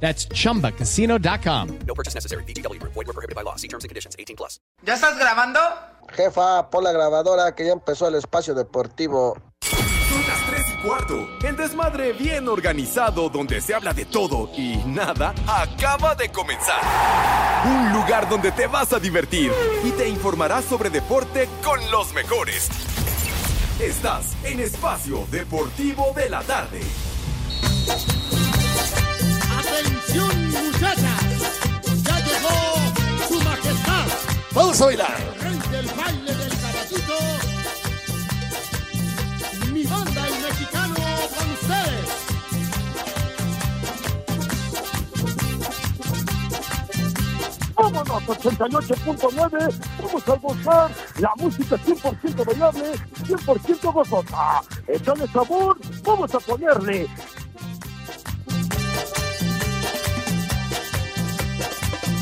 That's chumbacasino.com. No purchase necessary. BGW. Void were prohibited by law. See terms and conditions. 18 plus. ¿Ya estás grabando? Jefa, pon la grabadora que ya empezó el espacio deportivo. Son las 3 y cuarto. El desmadre bien organizado donde se habla de todo y nada acaba de comenzar. Un lugar donde te vas a divertir y te informarás sobre deporte con los mejores. Estás en Espacio Deportivo de la Tarde. Vamos a bailar. ¡Rey del baile del caballito! ¡Mi banda, el mexicano, con ustedes! Vámonos, 88.9, vamos a gozar la música 100% bailable, 100% gozosa. Échale sabor, vamos a ponerle.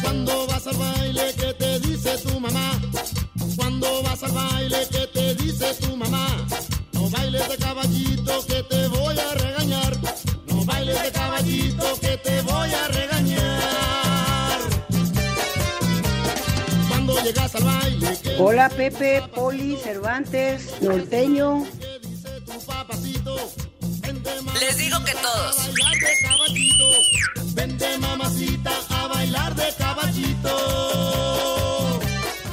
Cuando vas al baile, ¿qué te dice tu mamá? Cuando vas al baile, ¿qué te dice tu mamá? No bailes de caballito que te voy a regañar. No bailes de caballito que te voy a regañar. Cuando llegas al baile, ¿qué Hola Pepe, Poli, Cervantes, Norteño. dice tu papacito? Vente, Les digo que todos. Vente mamacita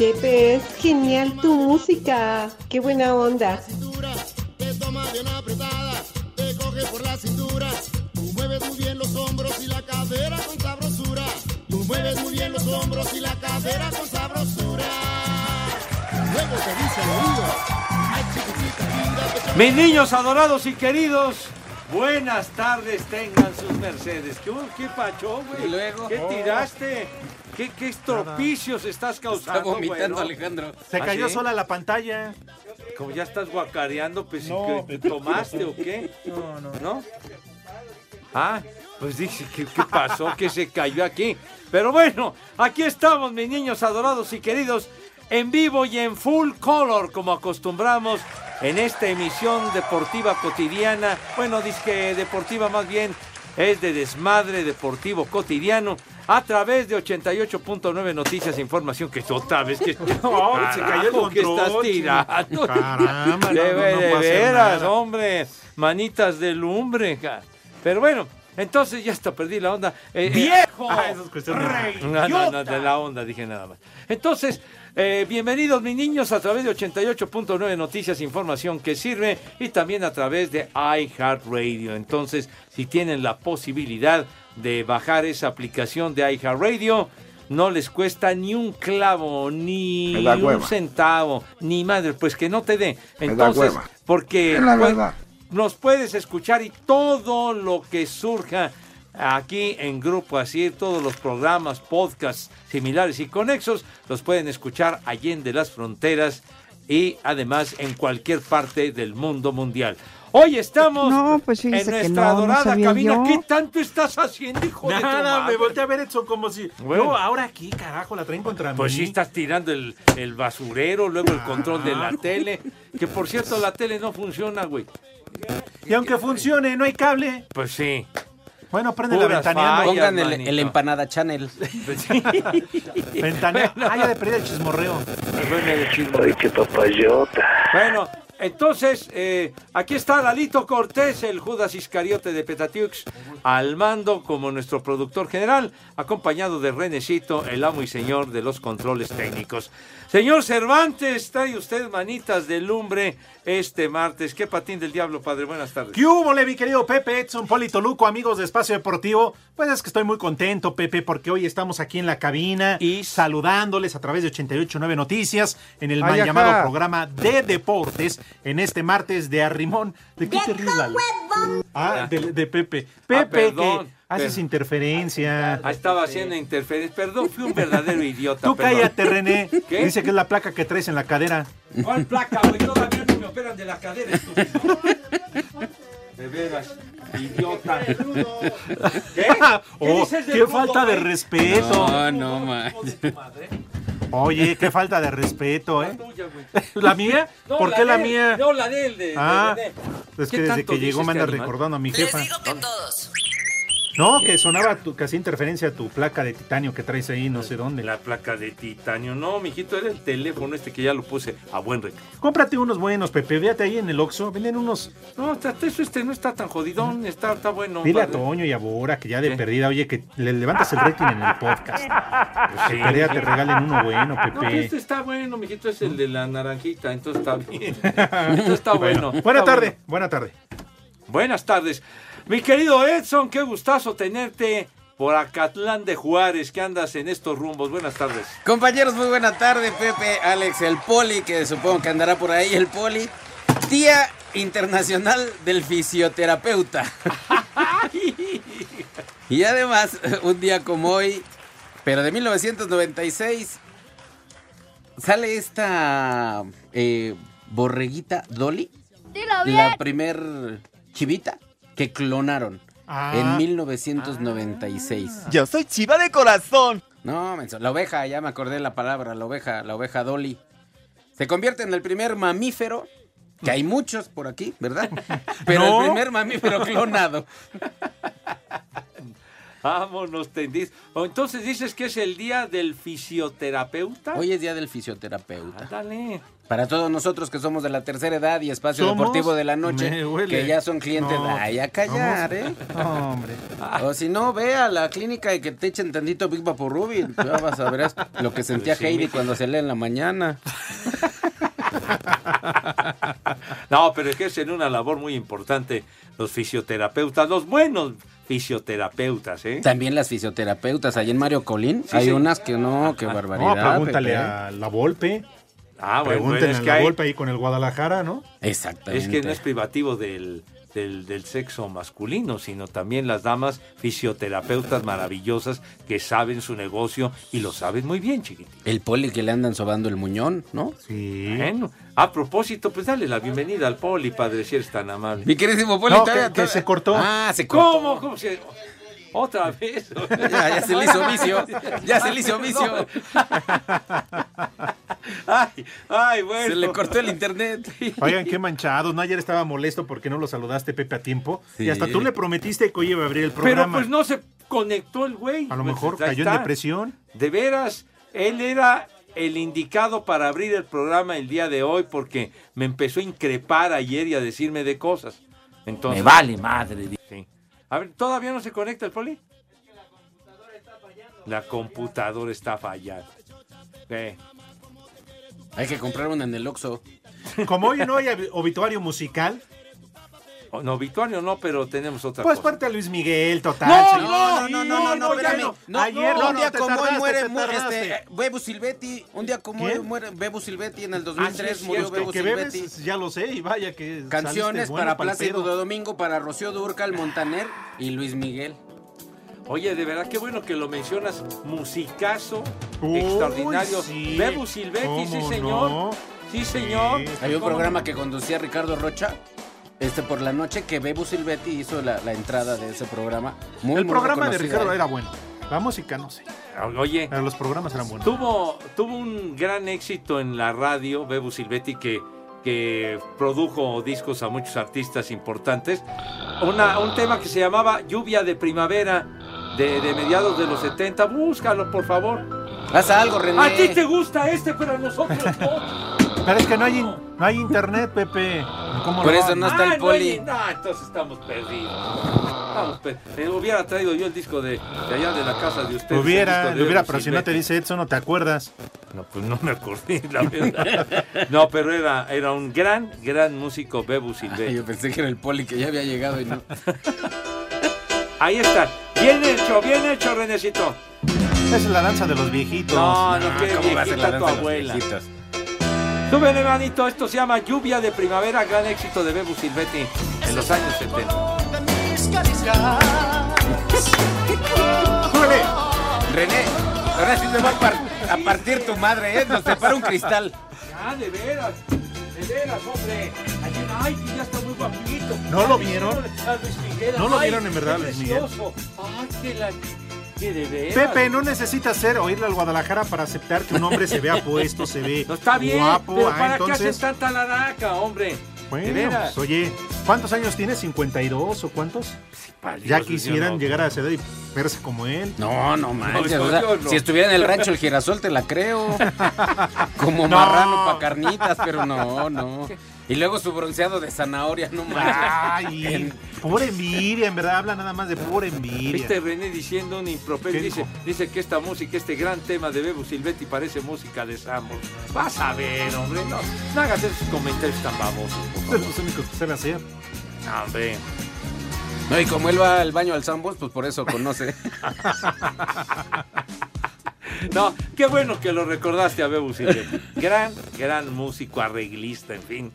Pepe, es genial tu música. Qué buena onda. cintura, te toma bien apretada, te coge por la cintura. Tú mueves muy bien los hombros y la cadera con sabrosura. Tú mueves muy bien los hombros y la cadera con sabrosura. Luego te dice al oído, ay chiquitita linda, te Mis niños adorados y queridos, buenas tardes tengan sus mercedes. ¿Qué, qué pacho, güey? ¿Y luego? ¿Qué tiraste? ¿Qué, qué estropicios estás causando, Está vomitando? Alejandro. Se ¿Ah, cayó sí? sola la pantalla. Como ya estás guacareando, pues No, ¿qué- Pepe. ¿tomaste o qué? No, no. ¿No? Ah, pues dije, ¿qué, qué pasó? que se cayó aquí? Pero bueno, aquí estamos, mis niños adorados y queridos, en vivo y en full color, como acostumbramos en esta emisión deportiva cotidiana. Bueno, disque deportiva más bien, es de desmadre deportivo cotidiano. A través de 88.9 Noticias e Información, que otra vez que No, se cayó el que estás tirando. Caramba, no, de, no, no de puedo hacer veras, nada. hombre. Manitas de lumbre. Pero bueno, entonces ya hasta perdí la onda. Eh, eh, ¡Viejo! Ah, eso es cuestión de- no, no, no, de la onda dije nada más. Entonces, eh, bienvenidos mis niños a través de 88.9 Noticias, información que sirve y también a través de iHeartRadio. Entonces, si tienen la posibilidad de bajar esa aplicación de iHeartRadio, no les cuesta ni un clavo, ni un centavo, ni madre, pues que no te dé. Me da Entonces, hueva. porque Es la pues, verdad. Nos puedes escuchar y todo lo que surja aquí en Grupo Asir, todos los programas, podcasts similares y conexos, los pueden escuchar allende las fronteras y además en cualquier parte del mundo mundial. Hoy estamos No, pues en nuestra no, adorada cabina. yo. ¿Qué tanto estás haciendo, hijo de tu Nada, madre? me volteé a ver Edson como si. Bueno. No, ahora aquí, carajo, la traen contra Pues mí. sí, estás tirando el, el basurero, luego el control de la tele. Que por cierto, la tele no funciona, güey. Y aunque funcione, no hay cable. Pues sí. Bueno, prende la Puras ventaneando. fallas, Pongan el, manito. el empanada channel. Pues sí. Ventana. Ah, ya de perdida el chismorreo. Bueno, de chisme. Ay, qué papayota. Bueno, entonces, eh, aquí está Lalito Cortés, el Judas Iscariote de Petatiux, al mando como nuestro productor general, acompañado de Renecito, el amo y señor de los controles técnicos. Señor Cervantes, trae usted manitas de lumbre este martes. ¿Qué patín del diablo, padre? Buenas tardes. ¿Qué hubo, mi querido Pepe, Edson, Polito Luco, amigos de Espacio Deportivo? Pues es que estoy muy contento, Pepe, porque hoy estamos aquí en la cabina Y- saludándoles a través de 889 Noticias en el Ay, mal llamado programa de deportes en este martes de Arrimón. ¿De qué te ríes, Lalo? Ah, de, de Pepe. Ah, Pepe, que haces per- interferencia. Ah, estaba haciendo interferencia. Perdón, fui un verdadero idiota. Tú perdón. cállate, René. ¿Qué? Dice que es la placa que traes en la cadera. ¿Cuál placa, güey? Todavía no me operan de la cadera, estúpido. De veras, idiota. ¿Qué? ¿Qué Oh, dices del qué rudo, falta de güey? respeto. No, no, man. Oye, qué falta de respeto, ¿eh? Tuya, güey. ¿La mía? No, ¿Por qué la de él, mía? No, la de él, de, de Ah, René. Es ¿Qué que desde tanto que llegó me anda animal? recordando a mi Les jefa. digo que todos. No, que sonaba tu, casi interferencia tu placa de titanio que traes ahí, no sé dónde. La placa de titanio. No, mijito, era el teléfono este que ya lo puse a buen recaudo. Cómprate unos buenos, Pepe. Véate ahí en el Oxxo. Venden unos. No, eso este no está tan jodidón, está, está bueno. Dile a. Toño y a Bora que ya de ¿Qué? perdida, oye, que le levantas el rating en el podcast. Pues que Sí. perdida te regalen uno bueno, No, Pepe. este está bueno, mijito, es el de la naranjita, entonces está bien. Esto está bueno. Buena está tarde, bueno. buena tarde. Buenas tardes. Mi querido Edson, qué gustazo tenerte por Acatlán de Juárez, que andas en estos rumbos. Buenas tardes. Compañeros, muy buena tarde, Pepe, Alex, el Poli, que supongo que andará por ahí, el Poli. Día Internacional del Fisioterapeuta. y además, un día como hoy, pero de 1996, sale esta eh, borreguita Dolly, la primer chivita que clonaron Ah. en 1996. Yo soy chiva de corazón. No, menso, la oveja, ya me acordé la palabra, la oveja, la oveja Dolly. Se convierte en el primer mamífero, que hay muchos por aquí, ¿verdad? Pero No. el primer mamífero clonado. Vámonos, tendís. O entonces dices que es el día del fisioterapeuta. Hoy es día del fisioterapeuta. Dale. Para todos nosotros que somos de la tercera edad y espacio ¿Somos? deportivo de la noche, que ya son clientes, No. ay, a callar, ¿eh? No, hombre. O si no, ve a la clínica y que te echen tantito Big Vaporubin. Ya vas a ver lo que sentía Pues sí, Heidi cuando se lee en la mañana. No, pero ejercen una labor muy importante los fisioterapeutas, los buenos fisioterapeutas, ¿eh? También las fisioterapeutas, allá en Mario Colín, Sí, hay sí. unas que no, qué No, barbaridad. pregúntale Pepe. a la Volpe. Ah, bueno, Pregúntenle es a que la hay- Volpe ahí con el Guadalajara, ¿no? Exactamente. Es que no es privativo del, del, del sexo masculino, sino también las damas fisioterapeutas maravillosas que saben su negocio y lo saben muy bien, chiquitín. El poli que le andan sobando el muñón, ¿no? Sí. Bueno, a propósito, pues dale la bienvenida al poli, padre, si eres tan amable. Mi queridísimo poli. No, que- se cortó. Ah, se cortó. ¿Cómo? ¿Cómo se...? Otra vez. Ya, ya se le hizo vicio. Ya se le hizo vicio. Ay, ay, bueno. Se le cortó el internet. Oigan, qué manchados. No, ayer estaba molesto porque no lo saludaste, Pepe, a tiempo. Sí. Y hasta tú le prometiste que hoy iba a abrir el Pero programa. pues no se conectó el güey. A lo Pues, mejor cayó en depresión. De veras, él era el indicado para abrir el programa el día de hoy porque me empezó a increpar ayer y a decirme de cosas. Entonces, Me vale madre. A ver, ¿todavía no se conecta el poli? La computadora está fallando. Eh, Hay que comprar una en el Oxxo. Como hoy no hay ob- obituario musical, no, obituario no, pero tenemos otra pues cosa. parte a Luis Miguel, total. No, señor. No, no, no, no, no, no, espérame. no. No, Ayer no, no, un día como hoy muere te mu- tardaste. este, Bebu Silvetti. Un día como hoy muere Bebu Silvetti en el Ah, 2003 sí, murió es Bebu Que, que Silvetti. bebes, ya lo sé, y vaya que. Canciones bueno para Plácido pedo. Domingo, para Rocío Durcal, Montaner y Luis Miguel. Oye, de verdad, qué bueno que lo mencionas. Musicazo Uy, extraordinario. sí. Bebu Silvetti, sí, ¿Cómo señor. no? Sí, señor. Sí. Había un ¿Cómo programa no? que conducía Ricardo Rocha. Este por la noche que Bebu Silvetti hizo la, la entrada de ese programa. Muy, El muy programa de Ricardo era bueno. La música, no sé. Oye, Pero los programas eran buenos. tuvo, tuvo un gran éxito en la radio, Bebu Silvetti, que, que produjo discos a muchos artistas importantes. Una, un tema que se llamaba Lluvia de Primavera, de, de mediados de los 70. Búscalo, por favor. Haz algo, René. A ti te gusta este, pero a nosotros no. Pero es que no hay, no hay internet, Pepe. ¿Cómo Por eso no está el Ah, poli. hay- no, entonces estamos perdidos. Estamos per- eh, hubiera traído yo el disco de, de allá de la casa de ustedes. el Hubiera, de hubiera, pero si no te dice Edson, no te acuerdas. No, pues no me acordé, la verdad. No, pero era, era un gran, gran músico, Bebu yo pensé que era el poli que ya había llegado y no. Ahí está. Bien hecho, bien hecho, Renecito. Esa es la danza de los viejitos. No, no, qué ¿Cómo va a ser la viejita tu danza de los abuela. viejitos? Súbele, manito, esto se llama Lluvia de Primavera, gran éxito de Bebu Silvetti en los años 70. ¡Súbele! René, ahora sí te va a, par- a partir tu madre, ¿eh? Nos separa un cristal. Ah, de veras, de veras, hombre. Ayer, ay, que ya está muy guapito. ¿No lo vieron? a Luis Miguel, ¿No lo ay, vieron en verdad, Luis Miguel? Ay, que la... Pepe, no necesitas ser o irle al Guadalajara para aceptar que un hombre se vea puesto, se ve No está bien, guapo. pero ah, ¿para qué haces tanta laraca, hombre? de bueno, veras. pues, oye, ¿cuántos años tiene? ¿52 o cuántos? ya Dios, quisieran no. llegar a esa edad y verse como él. No, no manches. No, o sea, yo no. Si estuviera en el rancho el girasol, te la creo. Como No. marrano para carnitas, pero no, no. Y luego su bronceado de zanahoria, no manches. Ay, pura envidia, en verdad, habla nada más de pura envidia. Viste René diciendo un improperio, ¿Qué dice, dice que esta música, este gran tema de Bebu Silvetti parece música de Sambor. Vas a ver, hombre, no, no hagas esos comentarios tan babosos. por Es los únicos que sabe hacer. favor. Hombre. No, y como él va al baño al Zambos, pues por eso conoce. No, qué bueno que lo recordaste a Bebu Silvetti. Gran, gran músico, arreglista, en fin.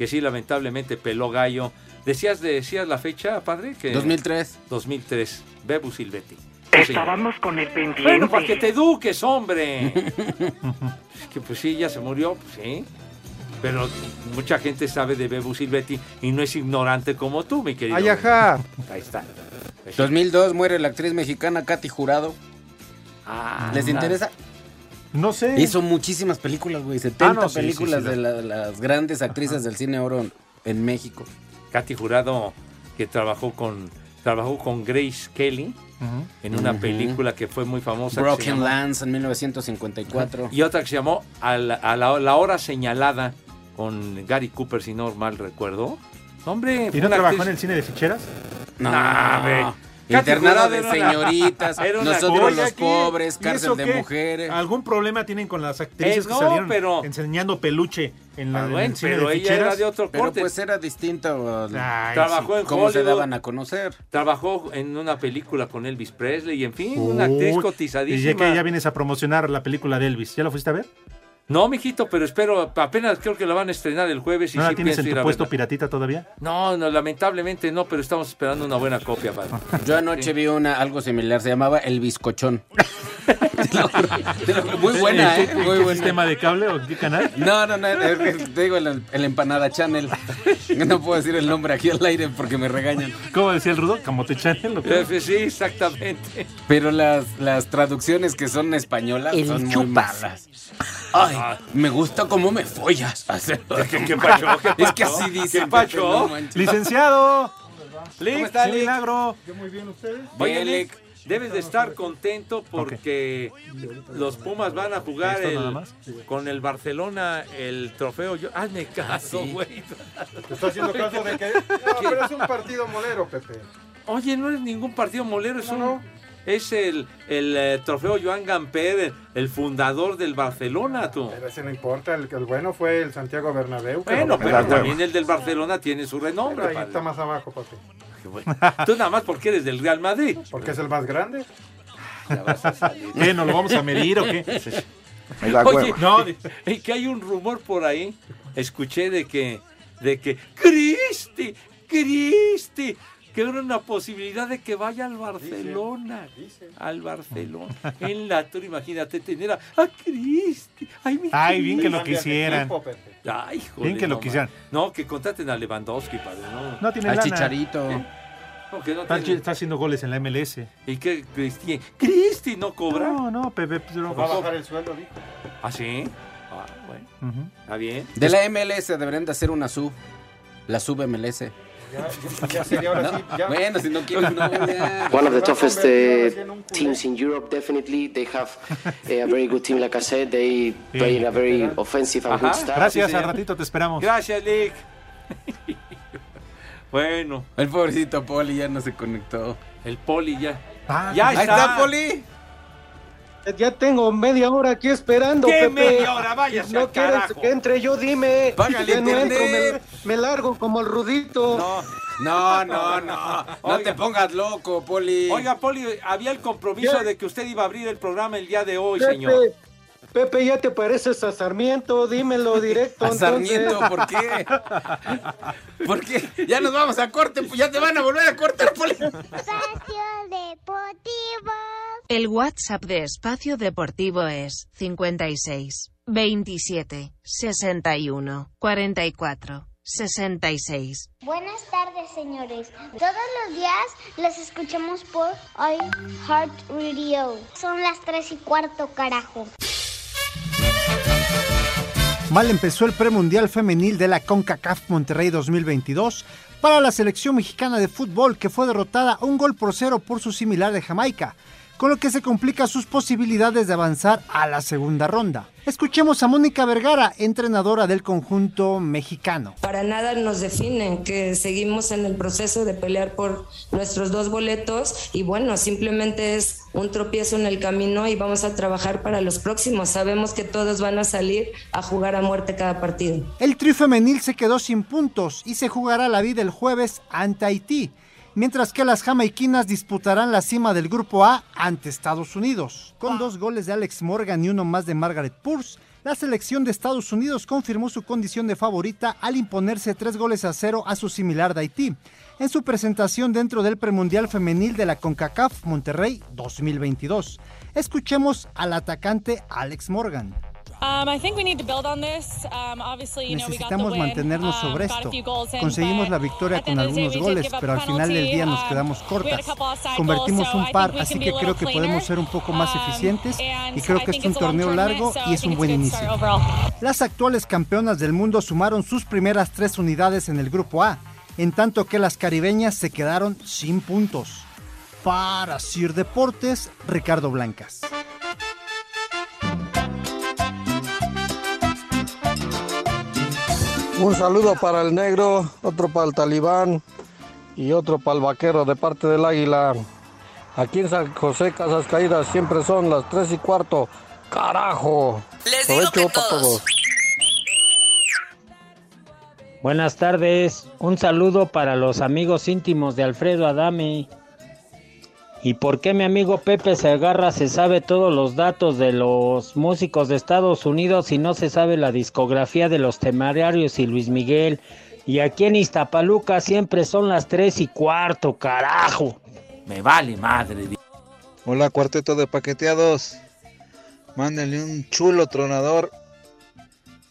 Que sí, lamentablemente peló gallo. ¿Decías, decías la fecha, padre? Que 2003. 2003. Bebu Silvetti. Estábamos con el pendiente. Bueno, para que te eduques, hombre. que pues sí, ya se murió, pues sí. Pero mucha gente sabe de Bebu Silvetti y no es ignorante como tú, mi querido. Ay, ajá. Ahí está. 2002 muere la actriz mexicana Katy Jurado. Ah, ¿Les interesa? No sé. Hizo muchísimas películas, güey. 70 Ah, no, sí, películas sí, sí, de la- las grandes actrices del cine oro en, en México. Katy Jurado, que trabajó con, trabajó con Grace Kelly en una película que fue muy famosa. Broken llamó- Lands en 1954. Y otra que se llamó A la, a la- la hora señalada con Gary Cooper, si no mal recuerdo. Hombre, ¿Y no trabajó en el cine de ficheras? No, Nah, hombre. Internado de señoritas, nosotros los pobres, ¿Y cárcel de qué? mujeres. ¿Algún problema tienen con las actrices Eh, que salieron pero- enseñando peluche en, la, Ah, en bueno, el cine pero de ella era de otro Pero corte. pues era distinto. Ay, Trabajó en cómo se Hollywood. daban a conocer. Trabajó en una película con Elvis Presley y en fin, una actriz cotizadísima. Y ya que ya vienes a promocionar la película de Elvis, ¿ya la fuiste a ver? No, mijito, pero espero, apenas creo que la van a estrenar el jueves y ¿No la sí tienes en ir tu puesto piratita todavía? No, no, lamentablemente no, pero estamos esperando una buena copia, padre. Yo anoche vi una algo similar, se llamaba El Bizcochón. Juro, Muy buena, ¿En ¿eh? Muy buena. sistema de cable o qué canal? No, no, no, te digo el, el Empanada Channel. No puedo decir el nombre aquí al aire porque me regañan. ¿Cómo decía el rudo? ¿Camote Channel? o qué? Eh, Sí, exactamente. Pero las, las traducciones que son españolas El son muy chupas. malas. Ay, me gusta cómo me follas. ¿Qué, qué pacho? ¿Qué Es que así dice. ¿Qué pacho? ¡Licenciado! ¿Cómo está, ¡Qué Lick? milagro! Yo muy bien, ¿ustedes? Bien, Lick, debes de estar contento porque los Pumas van a jugar con el Barcelona el trofeo. Yo, hazme caso, sí. güey. Te estoy haciendo caso de que. No, pero es un partido molero, Pepe. Oye, no es ningún partido molero, es No, un... no. Es el, el eh, trofeo Joan Gamper, el, el fundador del Barcelona, tú. Pero ese no importa, el, el bueno fue el Santiago Bernabéu. Bueno, pero también el del Barcelona tiene su Pero renombre. ahí padre. está más abajo, papi. Bueno. Tú nada más porque eres del Real Madrid. Porque es el más grande. Ya vas a salir. ¿Qué? ¿Nos lo vamos a medir o qué? Oye, No, y que hay un rumor por ahí. Escuché de que, de que Cristi, Cristi, que era una posibilidad de que vaya al Barcelona, al Barcelona, en la tour, imagínate tener a, a Cristi. Ay, mi Ay, bien que lo quisieran. Ay, joder, Bien que lo no, quisieran. No, que contraten a Lewandowski, padre, no. No tiene Al lana. Chicharito. No, que no Está, tiene- está haciendo goles en la MLS. ¿Y qué, Cristi? ¿Cristi no cobra? No, no, Pepe. pues, no. Va a bajar el sueldo, dijo. ¿Ah, sí? Ah, bueno, está bien. De la MLS deberían de hacer una sub. La sub MLS. Ya, ya sería ahora No, sí. Ya. Bueno, si no quieren, no. ya. One of the toughest uh, teams in Europe, definitely. They have uh, a very good team, like I said. They play in a very offensive and good style. Gracias, Sí, al ratito te esperamos. Gracias, Lick. bueno, El pobrecito Poli ya no se conectó. el poli ya. Ah, ya Ahí está. está, Poli. Ya tengo media hora aquí esperando, ¿Qué Pepe. media hora? Váyase no quieres que entre yo, dime. Págale Que no entro, me, me largo como el rudito. No. No, no, no. No Oiga. te pongas loco, Poli. Oiga, Poli, había el compromiso ¿Qué? de que usted iba a abrir el programa el día de hoy, Pepe, señor. Pepe, ya te pareces a Sarmiento, dímelo directo. ¿A Sarmiento? ¿Por qué? ¿Por qué? Ya nos vamos a corte, pues ya te van a volver a cortar, Poli. El WhatsApp de Espacio Deportivo es 56 27 61 44 66. Buenas tardes, señores. Todos los días los escuchamos por iHeart Radio. Son las 3 y cuarto, carajo. Mal empezó el premundial femenil de la CONCACAF Monterrey 2022 para la selección mexicana de fútbol que fue derrotada un gol por cero por su similar de Jamaica, con lo que se complica sus posibilidades de avanzar a la segunda ronda. Escuchemos a Mónica Vergara, entrenadora del conjunto mexicano. Para nada nos definen, que seguimos en el proceso de pelear por nuestros dos boletos y bueno, simplemente es un tropiezo en el camino y vamos a trabajar para los próximos. Sabemos que todos van a salir a jugar a muerte cada partido. El tri femenil se quedó sin puntos y se jugará la vida el jueves ante Haití, mientras que las jamaiquinas disputarán la cima del grupo A ante Estados Unidos. Con dos goles de Alex Morgan y uno más de Margaret Purse, la selección de Estados Unidos confirmó su condición de favorita al imponerse tres goles a cero a su similar de Haití en su presentación dentro del premundial femenil de la CONCACAF Monterrey 2022. Escuchemos al atacante Alex Morgan. I think we need to build on this. Obviously, you know, we got the Necesitamos mantenernos um, sobre esto. Conseguimos la victoria con algunos goles, pero al final del día nos Um, quedamos cortas. Convertimos un par, así que creo que podemos ser un poco más Um, eficientes y creo que es un torneo largo y es un buen inicio. Las actuales campeonas del mundo sumaron sus primeras tres unidades en el grupo A, en tanto que las caribeñas se quedaron sin puntos. Para Sir Deportes, Ricardo Blancas. Un saludo para el negro, otro para el talibán y otro para el vaquero de parte del águila. Aquí en San José Casas Caídas siempre son las 3 y cuarto. ¡Carajo! Les digo Provecho que para todos. Buenas tardes, un saludo para los amigos íntimos de Alfredo Adame. ¿Y por qué mi amigo Pepe Segarra se sabe todos los datos de los músicos de Estados Unidos y no se sabe la discografía de los Temerarios y Luis Miguel? Y aquí en Iztapaluca siempre son las tres y cuarto, carajo. Me vale madre. Hola, cuarteto de paqueteados. Mándenle un chulo tronador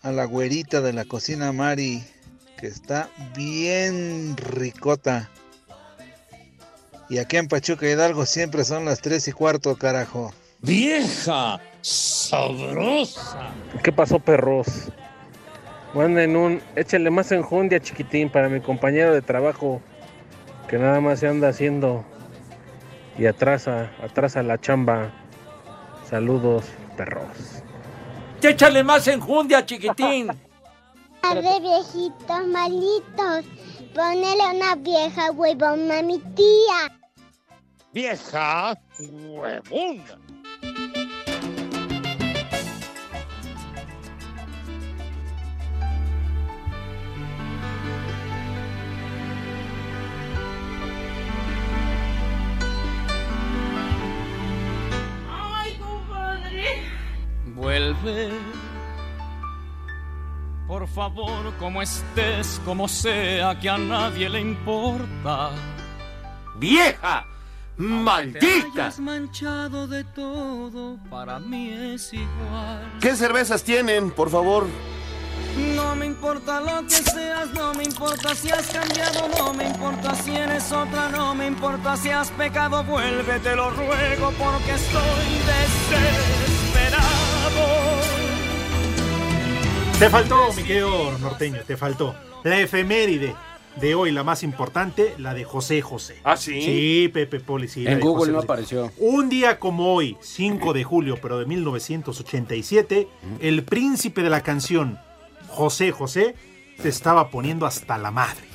a la güerita de la cocina Mari, que está bien ricota. Y aquí en Pachuca Hidalgo siempre son las 3 y cuarto, carajo. ¡Vieja! ¡Sabrosa! ¿Qué pasó, perros? Manden un. Échale más enjundia, chiquitín, para mi compañero de trabajo. Que nada más se anda haciendo. Y atrasa, atrasa la chamba. Saludos, perros. Échale más enjundia, chiquitín. de viejitos malitos. Ponele una vieja huevona a mi tía. ¡Vieja! ¡Huevona! Ay, compadre. Vuelve. Por favor, como estés, como sea, que a nadie le importa. ¡Vieja! ¡Maldita! hayas manchado de todo, para mí es igual. ¿Qué cervezas tienen, por favor? No me importa lo que seas, no me importa si has cambiado, no me importa si eres otra, no me importa si has pecado, vuelve, te lo ruego porque estoy desesperado. Te faltó, mi querido norteño, te faltó. La efeméride de hoy, la más importante, la de José José. ¿Ah, sí? Sí, Pepe Poli, sí. En Google José no José. apareció. Un día como hoy, 5 de julio, pero de 1987, el príncipe de la canción, José José, se estaba poniendo hasta la madre.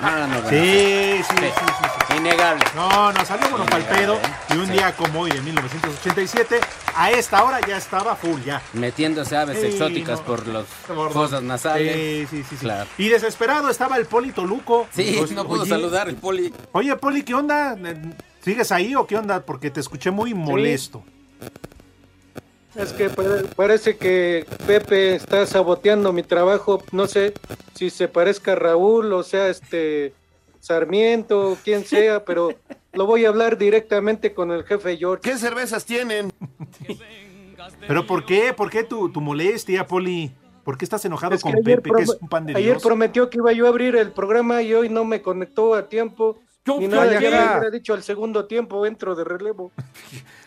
Ah, no, Sí, sí, sí, sí, sí. Innegable. No, no, salió bueno pa'l pedo. Y un día como hoy, de 1987, a esta hora ya estaba full, ya. Metiéndose aves exóticas no. por los Por fosas nasales. Sí, sí, sí. Y desesperado estaba el Poli Toluco. Sí, Pues, no pudo oye, saludar el poli. Oye, Poli, ¿qué onda? ¿Sigues ahí o qué onda? Porque te escuché muy molesto. Es que pare- parece que Pepe está saboteando mi trabajo. No sé si se parezca a Raúl o sea este Sarmiento, quien sea, pero lo voy a hablar directamente con el jefe George. ¿Qué cervezas tienen? ¿Pero por qué? ¿Por qué tu, tu molestia, Poli? ¿Por qué estás enojado Es con Pepe, que es un pan de ayer Dios? prometió que iba yo a abrir el programa y hoy no me conectó a tiempo. Ni yo nada, ya ya me dicho al segundo tiempo entro de relevo.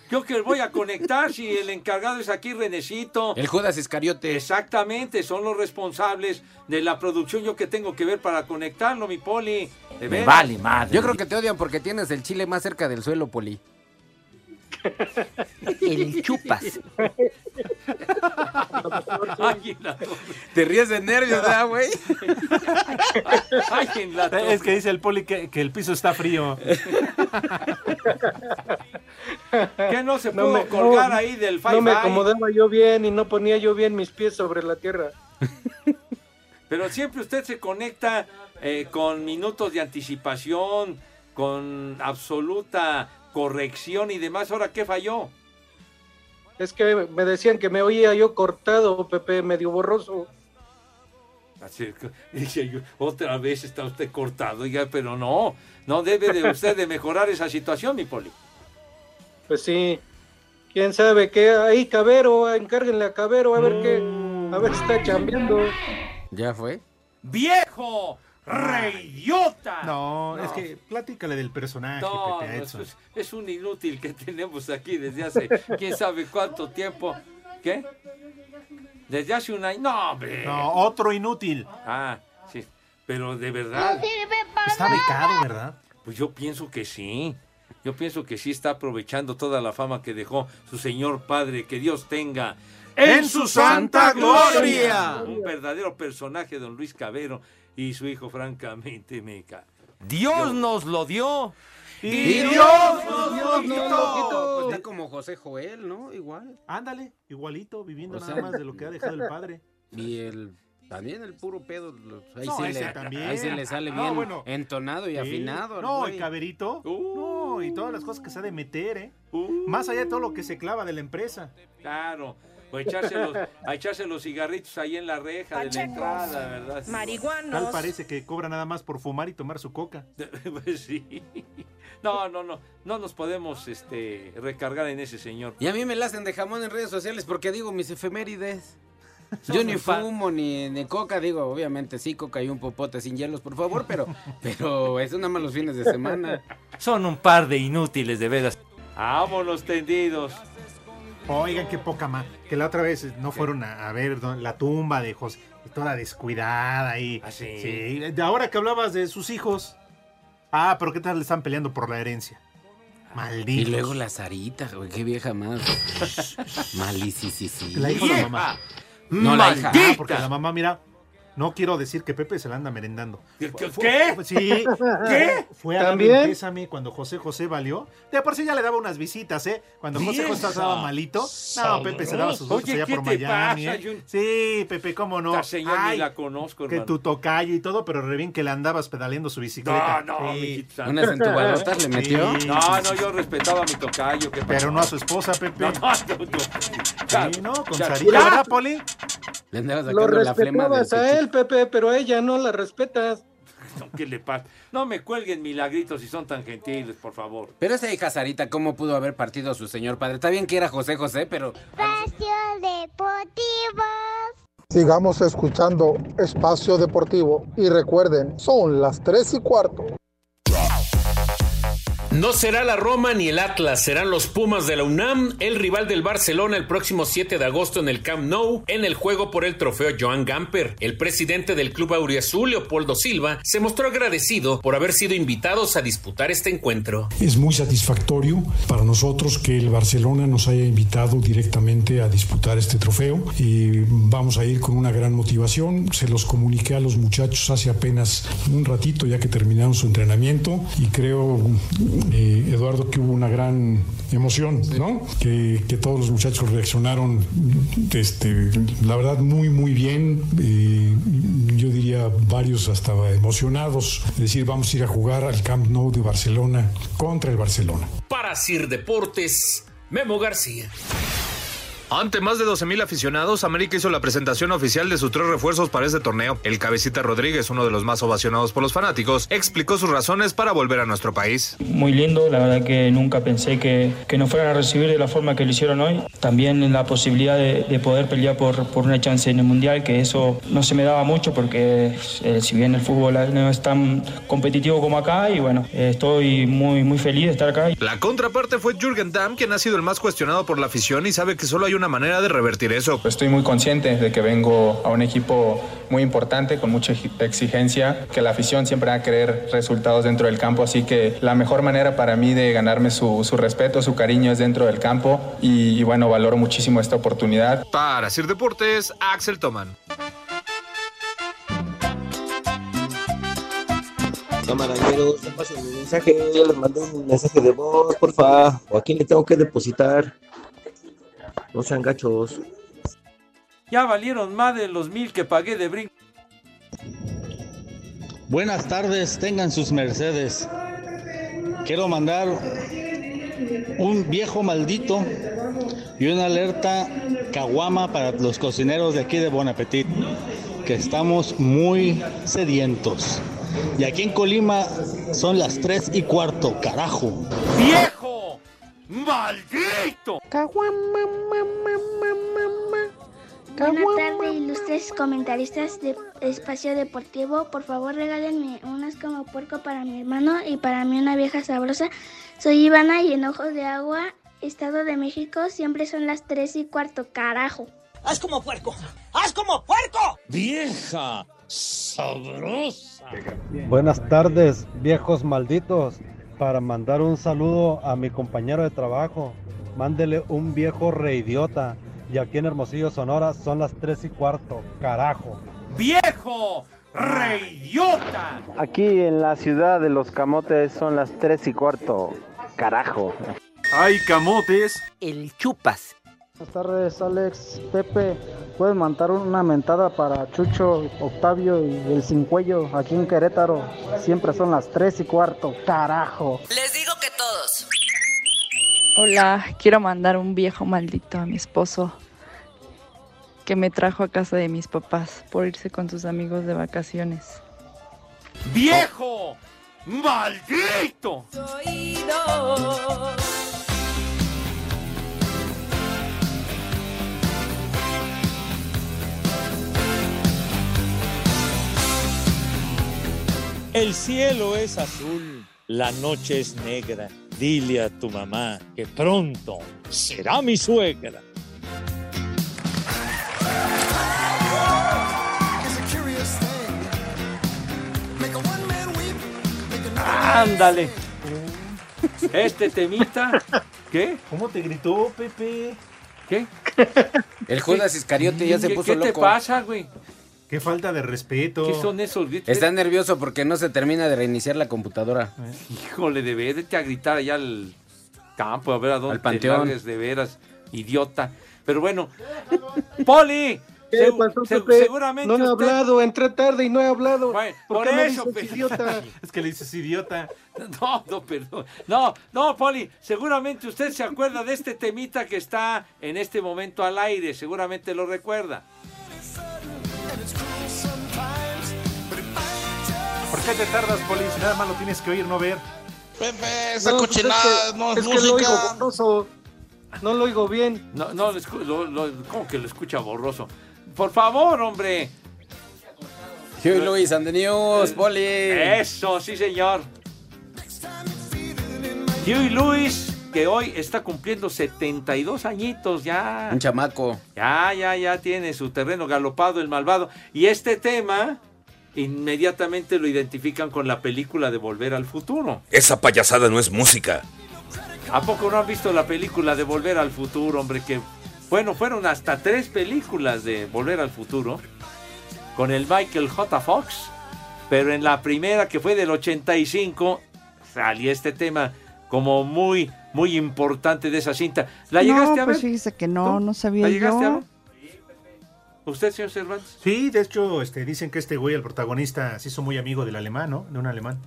Yo que voy a conectar si el encargado es aquí Renecito. El Judas Iscariote. Exactamente, son los responsables de la producción. Yo que tengo que ver para conectarlo, mi poli. De veras. Yo creo que te odian porque tienes el chile más cerca del suelo, Poli. El chupas. Ay. Te ríes de nervios, ¿verdad, güey? Es que dice el Poli que, que el piso está frío. Que no se No pudo me- colgar no, ahí del No me acomodaba yo bien y no ponía yo bien mis pies sobre la tierra. Pero siempre usted se conecta eh, con minutos de anticipación, con absoluta corrección y demás. ¿Ahora qué falló? Es que me decían que me oía yo cortado, Pepe, medio borroso. Así, dice yo, otra vez está usted cortado, oiga, pero no, no debe de usted de mejorar esa situación, mi poli. Pues sí. ¿Quién sabe qué? Ahí, Cabero, encárguenle a Cabero a ver qué. A ver si está chambeando. ¿Ya fue? ¡Viejo! ¡Reidiota! No, es que platícale del personaje, No, Pepe, no, es, es un inútil que tenemos aquí desde hace quién sabe cuánto tiempo. ¿Qué? Desde hace un año. No, hombre. No, otro inútil. Ah, sí. Pero de verdad. Está becado, ¿verdad? Pues yo pienso que sí. Yo pienso que sí está aprovechando toda la fama que dejó su señor padre. Que Dios tenga ¡En su santa gloria! Un verdadero personaje, don Luis Cabero. Y su hijo, francamente, me ca... Dios nos lo dio. Y Dios nos lo quitó. Pues está como José Joel, ¿no? Igual. Ándale, igualito, viviendo O nada más de lo que ha dejado el padre. Y el también el puro pedo, ahí, No, sí le, también. ahí sí le sale No, bien bueno. entonado y Sí. afinado. No, güey. el caberito. No, y todas las cosas que se ha de meter, ¿eh? Uh. Más allá de todo lo que se clava de la empresa. Claro. O echarse los, a echarse los cigarritos ahí en la reja de la Pachecos. entrada, ¿verdad? Tal parece que cobra nada más por fumar y tomar su coca. Pues sí. No, no, no. No nos podemos este, recargar en ese señor. Y a mí me la hacen de jamón en redes sociales porque digo mis efemérides. Yo ni fumo ni, ni coca, digo, obviamente sí, coca y un popote sin hielos, por favor, pero, pero eso nada más los fines de semana. Son un par de inútiles, de veras. Vámonos tendidos. Oigan, qué poca más. Que la otra vez no fueron a, a ver la tumba de José, toda descuidada ahí. ¿Ah, sí? Sí, de ahora que hablabas de sus hijos. Ah, pero ¿qué tal le están peleando por la herencia? Maldito. Y luego la Sarita, güey, qué vieja más. Malísimo. La hija o la mamá. No, la hija. Ah, porque la mamá, mira, no quiero decir que Pepe se la anda merendando. ¿Qué? Sí. ¿Qué? Fue a pésame cuando José José valió. De por sí ya le daba unas visitas, ¿eh? Cuando José José estaba malito. No, Pepe se daba sus Oye, allá ¿qué por te Miami. pasa, ¿eh? Sí, Pepe, cómo no. Esta señora ni Ay, la conozco, que hermano. tu tocayo y todo, pero re bien que le andabas pedaleando su bicicleta. No, no, Sí. santo. Unas entubalotas le metió. Sí. No, no, yo respetaba a mi tocayo. ¿qué Pero no a su esposa, Pepe. No, no, no, no. Sí, ¿no? Con Ya, Sarita, ya. ¿verdad, Poli? Le andaba Lo sacando la flema del respetabas a él, Pepe, pero a ella no la respetas. No, ¿Qué le pasa? No me cuelguen milagritos si son tan gentiles, por favor. Pero esa hija Sarita, ¿cómo pudo haber partido a su señor padre? Está bien que era José José, pero Espacio Deportivo. Sigamos escuchando Espacio Deportivo y recuerden, son las 3 y cuarto. No será la Roma ni el Atlas, serán los Pumas de la UNAM, el rival del Barcelona el próximo 7 de agosto en el Camp Nou, en el juego por el trofeo Joan Gamper. El presidente del club Auriazul, Leopoldo Silva, se mostró agradecido por haber sido invitados a disputar este encuentro. Es muy satisfactorio para nosotros que el Barcelona nos haya invitado directamente a disputar este trofeo y vamos a ir con una gran motivación. Se los comuniqué a los muchachos hace apenas un ratito ya que terminaron su entrenamiento y creo, eh, Eduardo, que hubo una gran emoción, ¿no? Que, que todos los muchachos reaccionaron, este, la verdad, muy, muy bien. eh, yo diría varios hasta emocionados. Es decir, vamos a ir a jugar al Camp Nou de Barcelona contra el Barcelona. Para Sir Deportes, Memo García. Ante más de 12.000 aficionados, América hizo la presentación oficial de sus tres refuerzos para este torneo. El cabecita Rodríguez, uno de los más ovacionados por los fanáticos, explicó sus razones para volver a nuestro país. Muy lindo, la verdad que nunca pensé que, que nos fueran a recibir de la forma que lo hicieron hoy. También la posibilidad de, de poder pelear por, por una chance en el Mundial, que eso no se me daba mucho porque eh, si bien el fútbol no es tan competitivo como acá, y bueno, eh, estoy muy, muy feliz de estar acá. La contraparte fue Jürgen Damm, quien ha sido el más cuestionado por la afición y sabe que solo hay una manera de revertir eso. Estoy muy consciente de que vengo a un equipo muy importante, con mucha exigencia, que la afición siempre va a querer resultados dentro del campo, así que la mejor manera para mí de ganarme su, su respeto, su cariño es dentro del campo y, y bueno, valoro muchísimo esta oportunidad. Para Sir Deportes, Axel Toman. Camaraderos, no pasen mi mensaje, les mandé un mensaje de voz, porfa. ¿O a quién le tengo que depositar? No sean gachos. Ya valieron más de los mil que pagué de brinco. Buenas tardes, tengan sus mercedes. Quiero mandar un viejo maldito y una alerta caguama para los cocineros de aquí de Bon Appetit, que estamos muy sedientos. Y aquí en Colima son las 3 y cuarto, carajo. ¡Viejo! ¡Maldito! Buenas tardes, ilustres comentaristas de Espacio Deportivo. Por favor, regálenme unas como puerco para mi hermano y para mí una vieja sabrosa. Soy Ivana y en Ojos de Agua, Estado de México, siempre son las 3 y cuarto, carajo. ¡Haz como puerco! ¡Haz como puerco! ¡Vieja! ¡Sabrosa! Buenas tardes, viejos malditos. Para mandar un saludo a mi compañero de trabajo, mándele un viejo reidiota. Y aquí en Hermosillo, Sonora, son las 3 y cuarto. Carajo. ¡Viejo! ¡Reyota! Aquí en la ciudad de los camotes son las 3 y cuarto. Carajo. ¡Ay, camotes! El chupas. Buenas tardes, Alex, Pepe. Puedes mandar una mentada para Chucho, Octavio y el Sin Cuello aquí en Querétaro. Siempre son las 3 y cuarto. Carajo. Les digo que todos. Hola, quiero mandar un viejo maldito a mi esposo que me trajo a casa de mis papás por irse con sus amigos de vacaciones. ¡Viejo! ¡Maldito! El cielo es azul, la noche es negra. Dile a tu mamá que pronto será mi suegra. ¡Ándale! Este temita. ¿Qué? ¿Cómo te gritó, Pepe? ¿Qué? El Judas Iscariote ya se ¿Qué- puso ¿Qué loco. te pasa, güey? Qué falta de respeto. ¿Qué son esos gritos? Está nervioso porque no se termina de reiniciar la computadora. Híjole, de veras, vete a gritar allá al campo, a ver a dónde Al panteón. te largues, de veras, idiota. Pero bueno, Poli, ¿Qué pasó, Pepe? seguramente No he usted- hablado, entré tarde y no he hablado. por ¿Por qué me eso, dices Pepe. idiota? Es que le dices idiota. No, no, perdón. No, no, Poli, seguramente usted se acuerda de este temita que está en este momento al aire, seguramente lo recuerda. ¿Por qué te tardas, Poli? Si nada más lo tienes que oír, no ver. Pepe, esa No, pues es cochinada que- no es es que lo oigo borroso. No lo oigo bien. No, no, lo lo- lo- ¿cómo que lo escucha borroso? Por favor, hombre. Huey Luis and the News, Poli. Eso, sí, señor. Huey Luis, que hoy está cumpliendo 72 añitos ya. Un chamaco. Ya, ya, ya tiene su terreno galopado el malvado. Y este tema inmediatamente lo identifican con la película de Volver al Futuro. Esa payasada no es música. ¿A poco no han visto la película de Volver al Futuro, hombre? Que, bueno, fueron hasta tres películas de Volver al Futuro con el Michael J. Fox. Pero en la primera, que fue del 85, salía este tema como muy, muy importante de esa cinta. ¿La llegaste no, a ver? pues fíjese que no, no sabía ¿La llegaste yo. a ver? ¿Usted, señor Cervantes? Sí, de hecho, este, dicen que este güey, el protagonista, se hizo muy amigo del alemán, ¿no? De un alemán.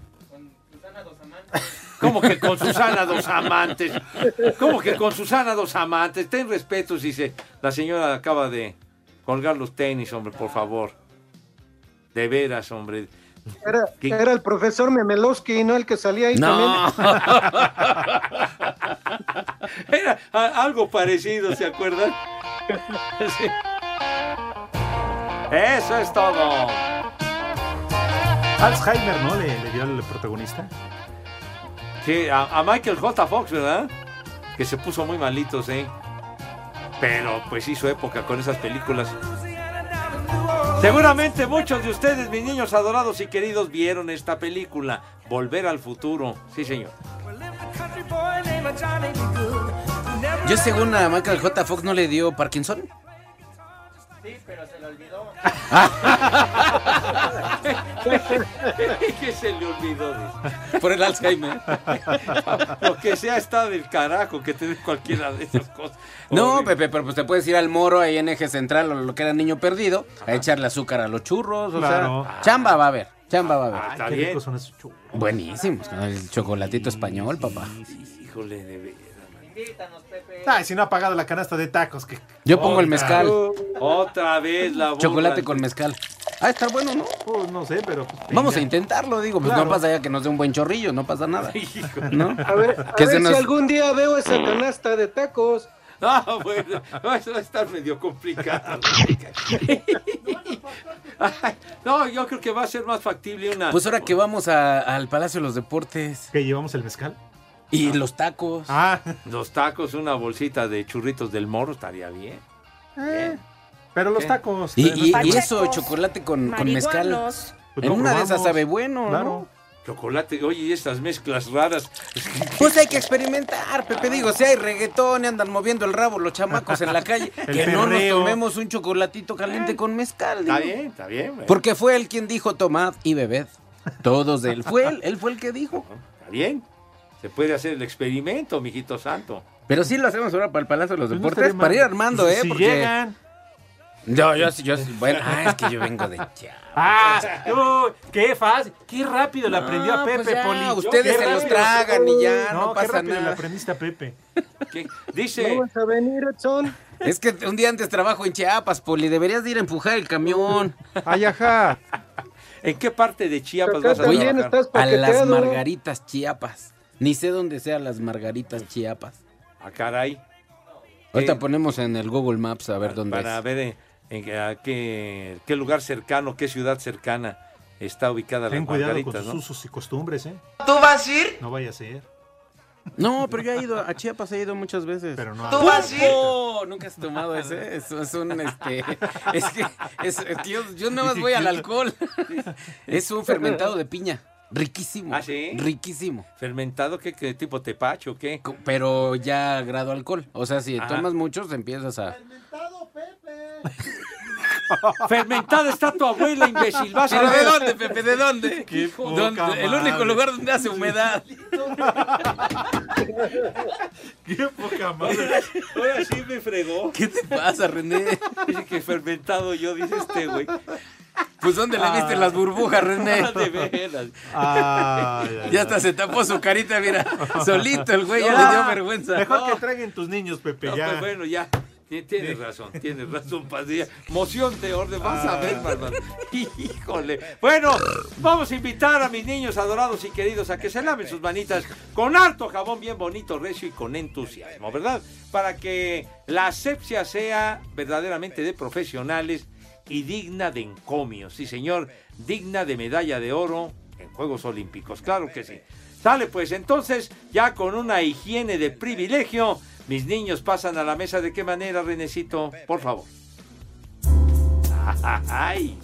¿Cómo que con Susana dos amantes? ¿Cómo que con Susana dos amantes? Ten respeto, dice. La señora acaba de colgar los tenis, hombre, por favor. De veras, hombre. Era, era el profesor Memelowski, ¿no? El que salía ahí No. también. Era a- algo parecido, ¿se acuerdan? Sí. Eso es todo. Alzheimer, ¿no? Le, le dio al protagonista. Sí, a, a Michael J. Fox, ¿verdad? Que se puso muy malito, sí. Pero pues hizo época con esas películas. Seguramente muchos de ustedes, mis niños adorados y queridos, vieron esta película, Volver al Futuro. Sí, señor. Yo según a Michael J. Fox no le dio Parkinson. Sí, pero se le olvidó. ¿Qué se le olvidó? dice? Por el Alzheimer. Lo que sea está del carajo que te dé cualquiera de esas cosas. No, Horrible. Pepe, pero pues te puedes ir al moro ahí en eje central o lo que era niño perdido, a echarle azúcar a los churros, o Claro. sea, chamba va a haber, chamba va a haber. Ah, está Qué bien. son esos churros. Buenísimos, con el chocolatito español, papá. Híjole, de Ay, si no ha pagado la canasta de tacos. Que... Yo pongo el mezcal, Otra vez la burla. chocolate con mezcal. Ah, está bueno, ¿no? Pues no sé, pero. pues, Vamos a intentarlo, digo, pues Claro. no pasa ya que nos dé un buen chorrillo, no pasa nada. ¿No? A ver, a Que ver se si nos- algún día veo esa canasta de tacos. Ah, bueno, eso va a estar medio complicado. Ay, no, yo creo que va a ser más factible una. Pues ahora que vamos a- al Palacio de los Deportes ¿Que llevamos el mezcal? Y los tacos. Ah, Los tacos, una bolsita de churritos del moro estaría bien. eh, pero los ¿Qué? tacos. Y, eh, eso, chocolate con, con mezcal. Pues En una de esas sabe bueno, Claro. ¿no? Chocolate, oye, y estas mezclas raras. Pues hay que experimentar, Pepe. Digo, si hay reggaetón y andan moviendo el rabo los chamacos en la calle, que no nos tomemos un chocolatito caliente con mezcal. Está bien, está bien. bueno. Porque fue él quien dijo tomad y bebed. Todos de él. Fue él, él fue el que dijo. Está bien. Se puede hacer el experimento, mijito santo. Pero sí lo hacemos ahora para el Palacio de los no Deportes, para ir armando, ¿eh? Si Porque llegan. yo, yo, sí- yo, sí- bueno, ah, es que yo vengo de Chiapas. Ah, qué fácil, qué rápido le aprendió a No, Pepe pues ya, Poli. ustedes Qué se los rápido. tragan y ya, no, qué pasa rápido le nada. aprendiste a Pepe. ¿Qué? Dice. Vamos a venir, Edson. Es que un día antes trabajo en Chiapas, Poli, deberías de ir a empujar el camión. Ay, ajá. ¿En qué parte de Chiapas vas a trabajar? estás A las. Margaritas Chiapas. Ni sé dónde sean las Margaritas Chiapas. Ah, caray. Ahorita Eh, ponemos en el Google Maps a ver dónde Para es. ver en, en a qué, qué lugar cercano, qué ciudad cercana está ubicada Ten las cuidado con Margaritas, ¿no? usos y costumbres, ¿eh? ¿Tú vas a ir? No vaya a ser. No, pero yo he ido a Chiapas, he ido muchas veces. Pero no. ¿Tú vas a ir? ¡Pulpo! Nunca has tomado ese. Es, es un este. Es que, es, es que yo, yo nada más voy al alcohol. Es un fermentado de piña. Riquísimo. ¿Ah, sí? Riquísimo. ¿Fermentado qué, qué tipo tepacho o qué? Co- Pero ya grado alcohol. O sea, si Ajá. tomas muchos, empiezas a. Fermentada está tu abuela, imbécil. Vas a ¿Pero de ver. dónde, Pepe? ¿De dónde? Qué ¿Dónde? poca El único madre. lugar donde hace humedad. Qué poca madre. Ahora sí me fregó. ¿Qué te pasa, René? Dice que fermentado yo, dice este güey. Pues ¿dónde le viste las burbujas, René? De veras. Ay, Ya ay. hasta se tapó su carita, mira. Solito el güey, ya le dio vergüenza. Mejor No. que traigan tus niños, Pepe, No, ya. pues bueno, ya. Ti- Tienes razón, tienes razón, Padilla. Moción de orden, vas a ver, hermano. Híjole. Bueno, vamos a invitar a mis niños adorados y queridos a que se laven sus manitas con harto jabón bien bonito, recio y con entusiasmo, ¿verdad? Para que la asepsia sea verdaderamente de profesionales y digna de encomio. Sí, señor, digna de medalla de oro en Juegos Olímpicos. Claro que sí. Sale pues, entonces, ya con una higiene de privilegio, mis niños pasan a la mesa. ¿De qué manera, Renecito? Por favor. ¡Ay!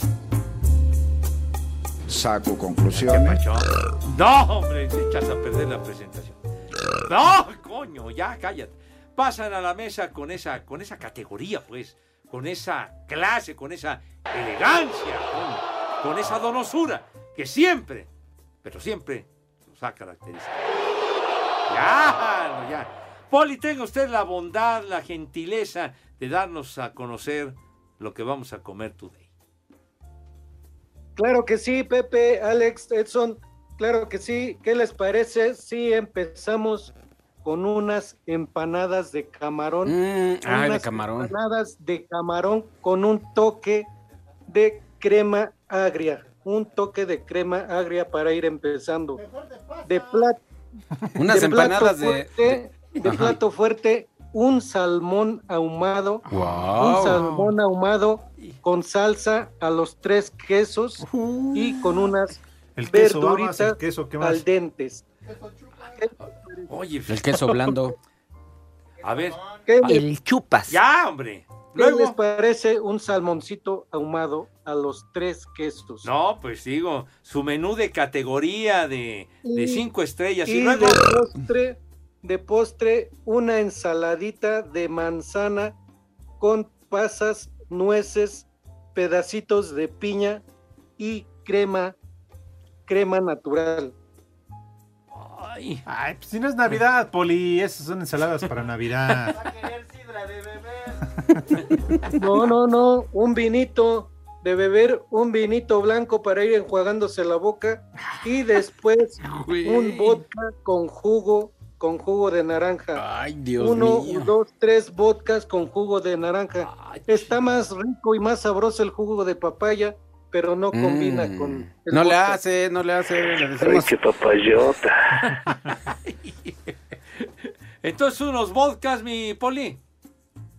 Saco ¿Qué conclusiones. No, hombre, te echas a perder la presentación. No, coño, ya cállate. Pasan a la mesa con esa, con esa categoría, pues, con esa clase, con esa elegancia, con, esa donosura que siempre, pero siempre nos ha caracterizado. Ya, ya. Poli, tenga usted la bondad, la gentileza de darnos a conocer lo que vamos a comer today. Claro que sí, Pepe, Alex, Edson. claro que sí. ¿Qué les parece si empezamos con unas empanadas de camarón? Mm, ay, de Unas camarón. Empanadas de camarón con un toque de crema agria. Un toque de crema agria para ir empezando. De plato. Unas empanadas de- Fuerte, de Ajá. plato fuerte, un salmón ahumado. Un salmón ahumado con salsa a los tres quesos y con unas El queso, verduritas el queso, ¿qué más? al dentes. Oye, El queso blando. a ver. ¿Qué, El chupas. Ya, hombre. qué les Luego. parece un salmoncito ahumado a los tres quesos? No, pues digo, su menú de categoría de, cinco estrellas. Y, Y luego. de postre, de postre, una ensaladita de manzana con pasas, nueces, pedacitos de piña y crema, crema natural. Ay, Ay, pues si no es Navidad, Poli, esas son ensaladas para Navidad. No, no, no, un vinito de beber, un vinito blanco para ir enjuagándose la boca y después un vodka con jugo, con jugo de naranja. Ay, Dios Uno, mío. dos, tres vodkas con jugo de naranja. Está más rico y más sabroso el jugo de papaya, pero no combina Mm. con el No le vodka. hace, no le hace. Le decimos. papayota. Entonces, unos vodkas, mi poli.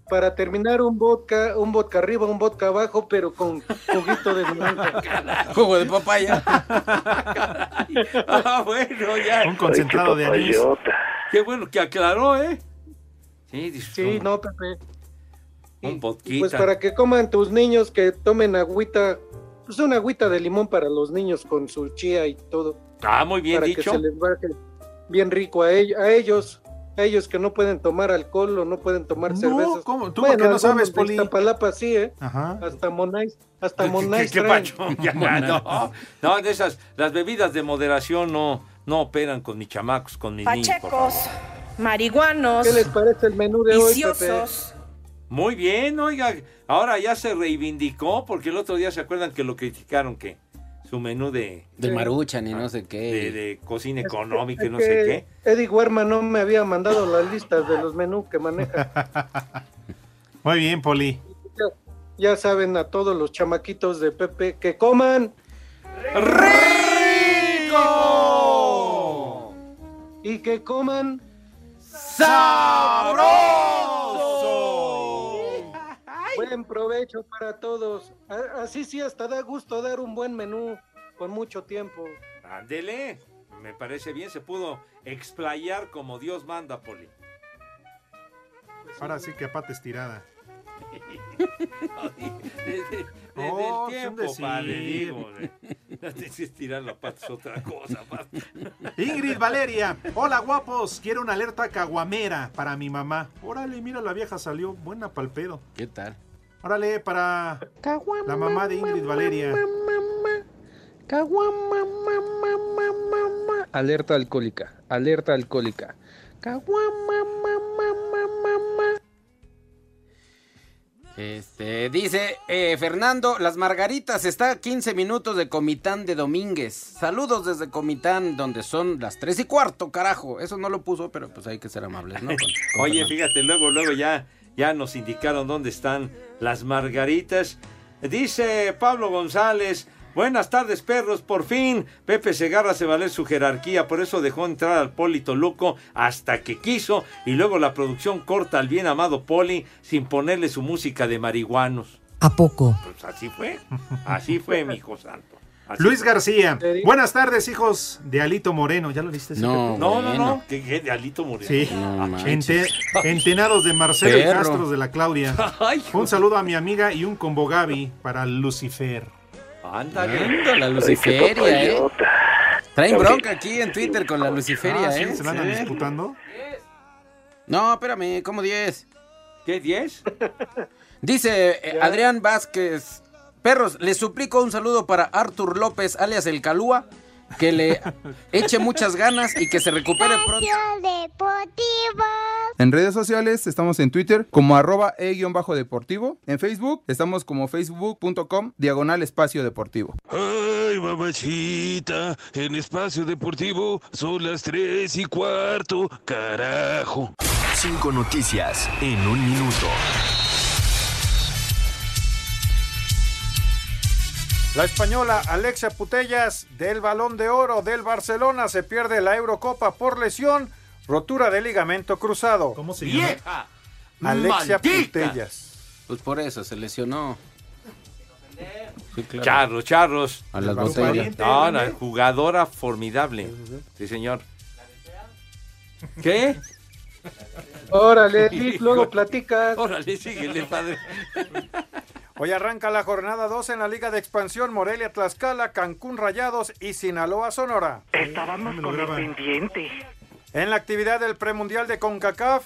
Para terminar, un vodka, un vodka arriba, un vodka abajo, pero con juguito de naranja. Jugo de papaya. Ah, bueno, ya. Un concentrado de anís. Qué bueno que aclaró, ¿eh? Sí, dice, Sí, no, Pepe. un vodquita. Pues para que coman tus niños, que tomen agüita, pues una agüita de limón para los niños con su chía y todo. Ah, muy bien para dicho. que se les baje bien rico a, ell- a ellos, a ellos que no pueden tomar alcohol o no pueden tomar No, cervezas. ¿cómo? ¿Tú qué no sabes, Poli? Iztapalapa sí, ¿eh? Ajá. Hasta Monais, hasta ¿Qué, Monais qué traen. pacho? Ya, no, no, de esas, las bebidas de moderación no, no operan con mis chamacos, con mis niños. favor. Pachecos, marihuanos, ¿Qué les parece el menú de hoy, Pepe? Muy bien, oiga, ahora ya se reivindicó porque el otro día se acuerdan que lo criticaron que su menú de, De maruchan y no sé qué. de, de cocina económica y no que sé qué. Eddie Huerman no me había mandado las listas de los menús que maneja. Muy bien, Poli. Ya, ya saben a todos los chamaquitos de Pepe que coman ¡Rico! y que coman ¡Sabroso! Provecho para todos. Así sí, hasta da gusto dar un buen menú con mucho tiempo. Ándele, me parece bien, se pudo explayar como Dios manda, Poli. Ahora sí que a pata estirada. Desde, desde Oh, el tiempo, padre, digo. No tienes que estirar la pata, es otra cosa. padre. Ingrid Valeria, hola guapos, quiero una alerta caguamera para mi mamá. Órale, mira, la vieja salió buena pa'l pedo. ¿Qué tal? Órale, para la mamá de Ingrid Valeria. Alerta alcohólica, alerta alcohólica. Este, dice eh, Fernando, las margaritas está a 15 minutos de Comitán de Domínguez. Saludos desde Comitán, donde son las 3 y cuarto, carajo. Eso no lo puso, pero pues hay que ser amables, ¿no? Con- con Oye, Fernando. fíjate, luego, luego ya, ya nos indicaron dónde están las margaritas. Dice Pablo González, buenas tardes perros, por fin Pepe Segarra se vale su jerarquía, por eso dejó entrar al Poli Toluco hasta que quiso y luego la producción corta al bien amado Poli sin ponerle su música de marihuanos. ¿A poco? Pues así fue, así fue, mi hijo santo. Así Luis. García, buenas tardes, hijos de Alito Moreno. ¿Ya lo viste? No? No, no, no, que de Alito Moreno. Sí, Ah, Ente- entenados de Marcelo y Perro. Castros de la Claudia. Ay, Un saludo a mi amiga y un combo Gaby para Lucifer. Ándale. Anda, la Luciferia, ¿eh? Traen bronca aquí en Twitter con la Luciferia, Ah, ¿sí? ¿eh? ¿Se la andan Sí. disputando? No, espérame, ¿cómo 10? ¿Qué, 10? Dice eh, Adrián Vázquez, perros, les suplico un saludo para Artur López, alias el Calúa, que le eche muchas ganas y que se recupere pronto. Deportivo. En redes sociales estamos en Twitter como arroba e-deportivo. En Facebook estamos como facebook.com diagonal espacio deportivo. Ay, mamachita, en espacio deportivo son las tres y cuarto, carajo. Cinco noticias en un minuto. La española Alexia Putellas del Balón de Oro del Barcelona se pierde la Eurocopa por lesión, rotura de ligamento cruzado. ¿Cómo se llama? ¡Vieja! Alexia ¡Maldita! Putellas. Pues por eso se lesionó. Sí, claro. Charros, charros. A las botellas. No, no, jugadora formidable. Sí, señor. ¿Qué? Órale, Lick, luego platicas. Órale, síguele, padre. Hoy arranca la jornada 2 en la Liga de Expansión Morelia Tlaxcala, Cancún Rayados y Sinaloa Sonora. Estábamos con el pendiente. En la actividad del premundial de CONCACAF,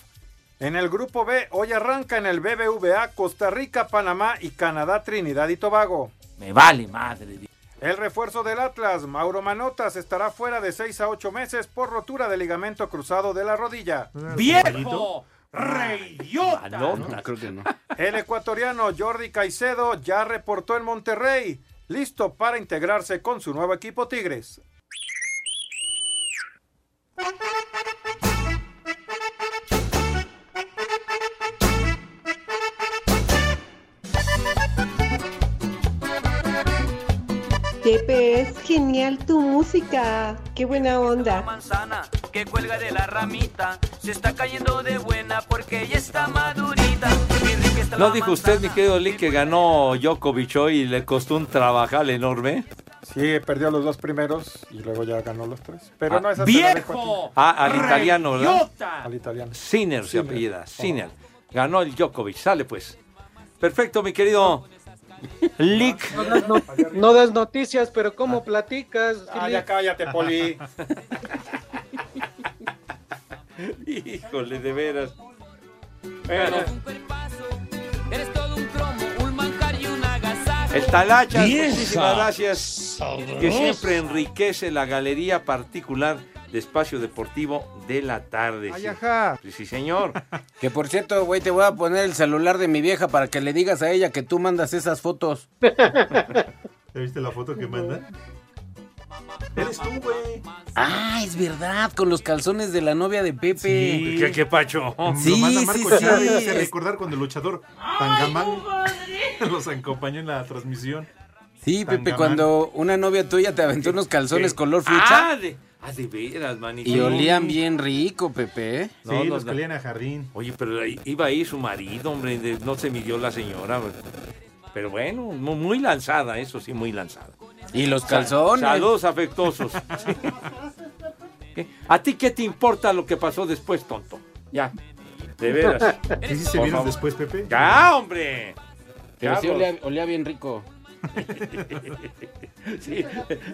en el grupo B, hoy arranca en el BBVA Costa Rica, Panamá y Canadá, Trinidad y Tobago. Me vale madre. El refuerzo del Atlas, Mauro Manotas, estará fuera de 6 a 8 meses por rotura de ligamento cruzado de la rodilla. ¡Viejo! ¡Reyota! No, No, creo que no. El ecuatoriano Jordi Caicedo ya reportó en Monterrey, listo para integrarse con su nuevo equipo Tigres. Pepe, es genial tu música. Qué buena onda. manzana que cuelga de la ramita se está cayendo de buena porque ya está madurita. Está ¿No dijo usted, mi querido Lee, que ganó Djokovic hoy y le costó un trabajal enorme? Sí, perdió los dos primeros y luego ya ganó los tres. Pero Ah, no es así. ¡Viejo! Ah, al italiano, ¿verdad? Al italiano. Sinner se apellida, Sinner. Ganó el Djokovic, sale pues. Perfecto, mi querido Lick. No das, no- no das noticias, pero ¿cómo platicas? Ah, ya cállate, Poli. Híjole, de veras. Bueno, Eres todo un cromo, un manjar y un agasajo. el Talachas, muchísimas gracias. Que siempre enriquece la galería particular de Espacio Deportivo de la tarde. Ay, sí. ajá. Sí, sí, señor. Que por cierto, güey, te voy a poner el celular de mi vieja para que le digas a ella que tú mandas esas fotos. ¿Ya viste la foto que manda? Eres tú, güey. Ah, es verdad, con los calzones de la novia de Pepe. Sí. ¿Qué- qué pacho? Sí, Lo manda sí, Marco sí. Chávez, me hace recordar cuando el luchador Tangamán los acompañó en la transmisión. Sí, Pepe, cuando una novia tuya te aventó unos calzones color fucha Ah, de, ah, de veras, manito. y olían bien rico, Pepe. Sí, los que olían a jardín. Oye, pero iba ahí su marido, hombre, de- no se midió la señora. güey. Pero bueno, mu- muy lanzada, eso sí, muy lanzada. Y los calzones. Saludos afectuosos. Sí. ¿Qué? ¿A ti qué te importa lo que pasó después, tonto? Ya, de veras. ¿Sí, sí se vieron después, Pepe? Ya, hombre. Pero sí olía, olía bien rico. Sí,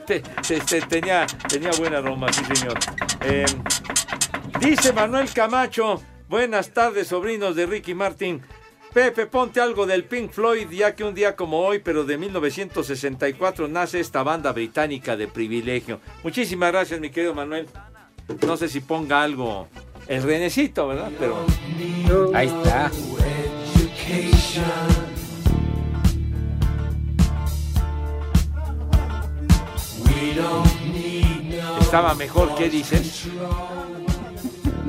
te- te- te- tenía, tenía buena aroma, sí, señor. Eh, dice Manuel Camacho, buenas tardes, sobrinos de Ricky Martin. Pepe, ponte algo del Pink Floyd, ya que un día como hoy, pero de 1964, nace esta banda británica de privilegio. Muchísimas gracias, mi querido Manuel. No sé si ponga algo, el renecito, ¿verdad? Pero ahí está. estaba mejor, ¿qué dices?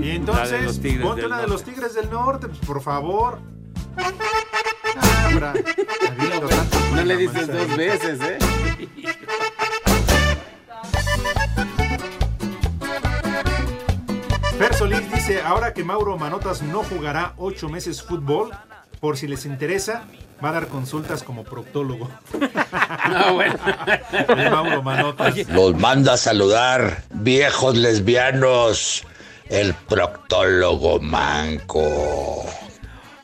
Y entonces, ponte una de los Tigres del Norte, pues, por favor. Ah, Bra, adicto tanto No le dices manzana. dos veces, ¿eh? Fer Solís dice, ahora que Mauro Manotas no jugará ocho meses fútbol, por si les interesa, va a dar consultas como proctólogo. No, bueno. El Mauro Manotas. Los manda a saludar, viejos lesbianos, el proctólogo manco.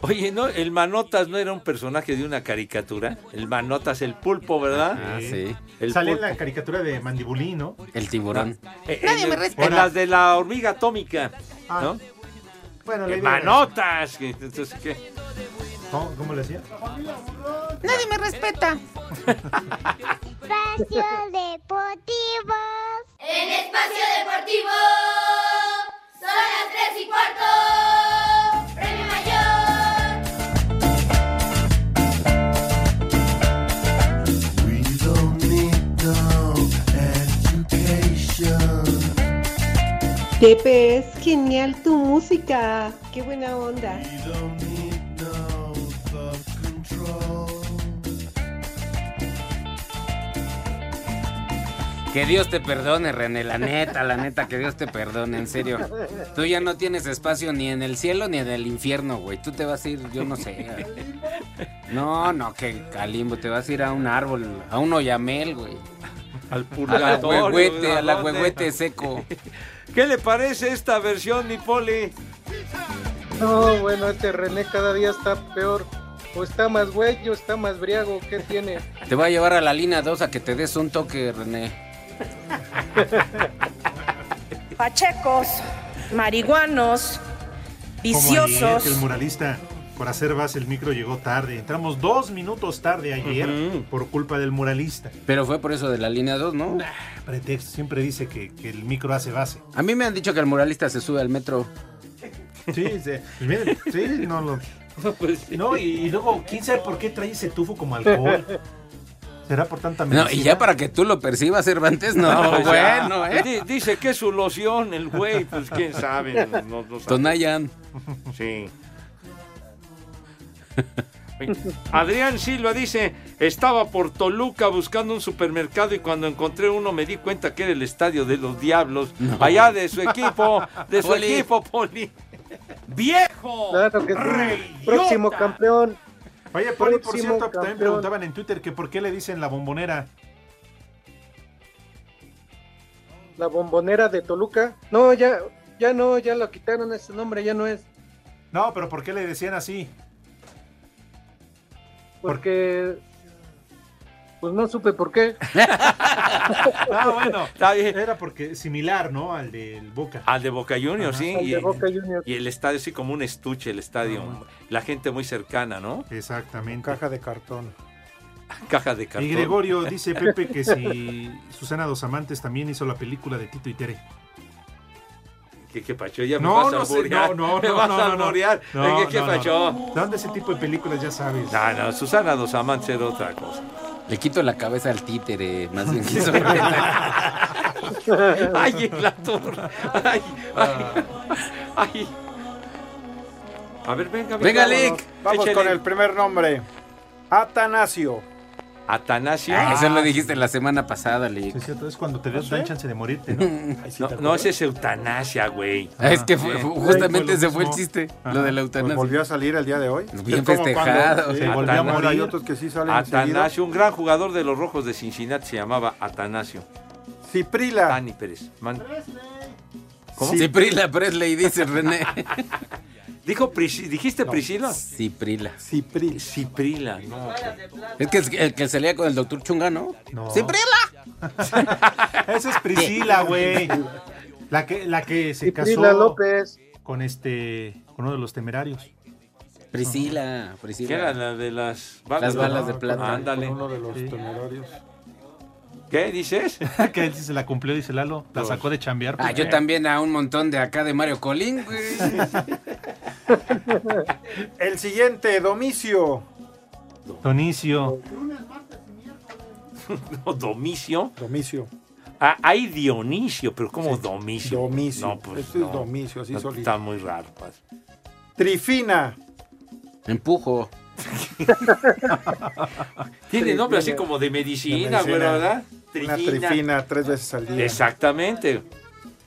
Oye, ¿no? El Manotas no era un personaje de una caricatura. El Manotas, el pulpo, ¿verdad? Ah, sí. El Sale en pulpo. la caricatura de Mandibulín, ¿no? El tiburón. Eh, Nadie en, me el- respeta. en las de la hormiga atómica, Ah, ¿no? Bueno, era- Manotas. Entonces, ¿qué? ¿Cómo, cómo le decía? Nadie me respeta. Espacio Deportivo. En Espacio Deportivo son las tres y cuarto. Pepe, es genial tu música. Qué buena onda. Que Dios te perdone, René, la neta, la neta, que Dios te perdone, en serio. Tú ya no tienes espacio ni en el cielo ni en el infierno, güey. Tú te vas a ir, yo no sé. No, no, que calimbo, te vas a ir a un árbol, a un oyamel, güey. Al purgatorio. huehuete, a la ¿a dónde? huehuete seco. ¿Qué le parece esta versión, mi poli? No, bueno, este René cada día está peor. O está más güey o está más briago. ¿Qué tiene? Te voy a llevar a la línea 2 a que te des un toque, René. Pachecos, marihuanos, Como viciosos. que el muralista, por hacer base, el micro llegó tarde. Entramos dos minutos tarde ayer por culpa del muralista. Pero fue por eso de la línea 2, ¿no? Pretexto, siempre dice que, que el micro hace base. A mí me han dicho que el muralista se sube al metro. Sí, sí, pues miren, sí, no lo. No, y, y luego, quién sabe por qué trae ese tufo como alcohol. ¿Será por tanta No, medicina? y ya para que tú lo percibas, Cervantes, no, pues ya. bueno, ¿eh? Di- Dice que es su loción, el güey, pues quién sabe. No, no sabe. Tonayan. Sí. Adrián Silva dice, estaba por Toluca buscando un supermercado y cuando encontré uno me di cuenta que era el estadio de los diablos, No. allá de su equipo, de su Poli. equipo, Poli. ¡Viejo! Claro que sí. Próximo campeón. Oye, Poli, por cierto, también campeón. preguntaban en Twitter que por qué le dicen la bombonera. La bombonera de Toluca. No, ya, ya no, ya lo quitaron ese nombre, ya no es. No, pero ¿por qué le decían así? Porque. Pues no supe por qué. Ah, bueno, era porque similar, ¿no? Al del Boca. Al de Boca Juniors, Ajá. sí. Al y, de Boca Juniors. y el estadio sí como un estuche, el estadio. La gente muy cercana, ¿no? Exactamente. Caja de cartón. Caja de cartón. Y Gregorio dice Pepe que si Susana Dos Amantes también hizo la película de Tito y Tere. ¿Qué, qué pacho? Ya me No, vas a no sé, no, no, me no, vas no, a no, no. alburear. No, ¿Qué, qué no, no. pacho? ¿De dónde ese tipo de películas ya sabes? No, no, Susana Dos Amantes era otra cosa. Le quito la cabeza al títere, más bien. quiso- Ay, en la torre. Ay, ay, ay. A ver, venga, Venga, vámonos. Lick. Vamos Échale. con el primer nombre. Atanasio. Atanasio. Ah, eso lo dijiste la semana pasada, Lick. Sí, es cierto, es cuando te ves, dan chance de morirte, ¿no? No, no, ese es eutanasia, güey. Ah, es que fue- Sí. justamente ese fue el chiste, Ajá. lo de la Pues eutanasia. volvió a salir el día de hoy. Bien Es como festejado. cuando- sí, volvió a Atanasio, morir. Hay otros que sí salen enseguida. Atanasio, un gran jugador de los rojos de Cincinnati se llamaba Atanasio. Ciprila. Dani Pérez. Man- ¿Cómo? Ciprila Presley, dice René. ¿Dijo Prisi- ¿Dijiste Priscila? Ciprila. Ciprila. Ciprila, no. Es que es el que salía con el doctor Chunga, ¿no? No. ¡Ciprila! Esa es Priscila, güey. La que, la que se Ciprila casó López. con este, con uno de los temerarios. Priscila, ¿Qué Priscila. era la de las balas? Las balas de plata. Ándale. Uno de los Sí. temerarios. ¿Qué dices? que él se la cumplió, dice Lalo. La sacó de chambear. Ah, yo también a un montón de acá de Mario Colín, güey. El siguiente, Domicio. Donicio. No, Domicio. Domicio. Ah, hay Dionisio, pero ¿cómo Domicio? Domicio. No, pues Este no. es Domicio, así No, solito. Está muy raro. pues. Trifina. Empujo. Tiene nombre así como de medicina, De güey, medicina. ¿verdad? Una trifina tres veces al día. Exactamente.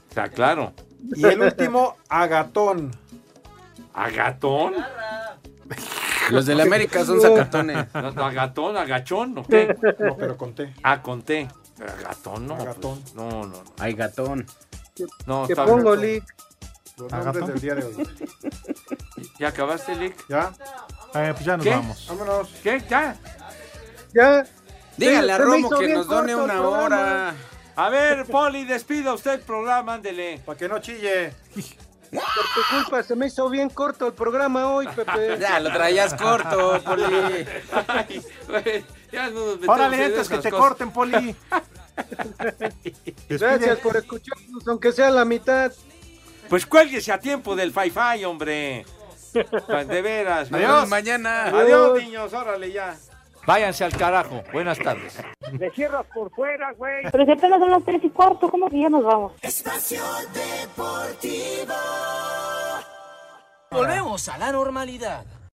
Está claro. Y el último, Agatón. ¿Agatón? Los de la América son sacatones. No, no, agatón, agachón, ¿o qué? No, pero conté. Ah, conté. Agatón, no. Agatón. pues, no, no, no. Ay, gatón. No, Te está pongo, bien. Lick. Los ¿Agatón? nombres del día de hoy. ¿Ya acabaste, Lick? ¿Ya? Eh, pues ya nos ¿Qué? vamos. Vámonos. ¿Qué? ¿Ya? Ya. Dígale a Romo que nos done corto una hora. A ver, Poli, despida usted el programa, ándele. Para que no chille. Por tu culpa se me hizo bien corto el programa hoy, Pepe. Ya, lo traías corto, Poli. Ay, güey, ya no nos Órale, antes que te cosas. corten, Poli. Gracias por escucharnos, aunque sea la mitad. Pues cuélguese a tiempo del Fi-Fi, hombre. De veras. Adiós. Mañana. Adiós, niños, órale ya. Váyanse al carajo. Buenas tardes. Le cierras por fuera, güey. Pero si apenas son las tres y cuarto, ¿cómo que ya nos vamos? Espacio Deportivo. Volvemos a la normalidad.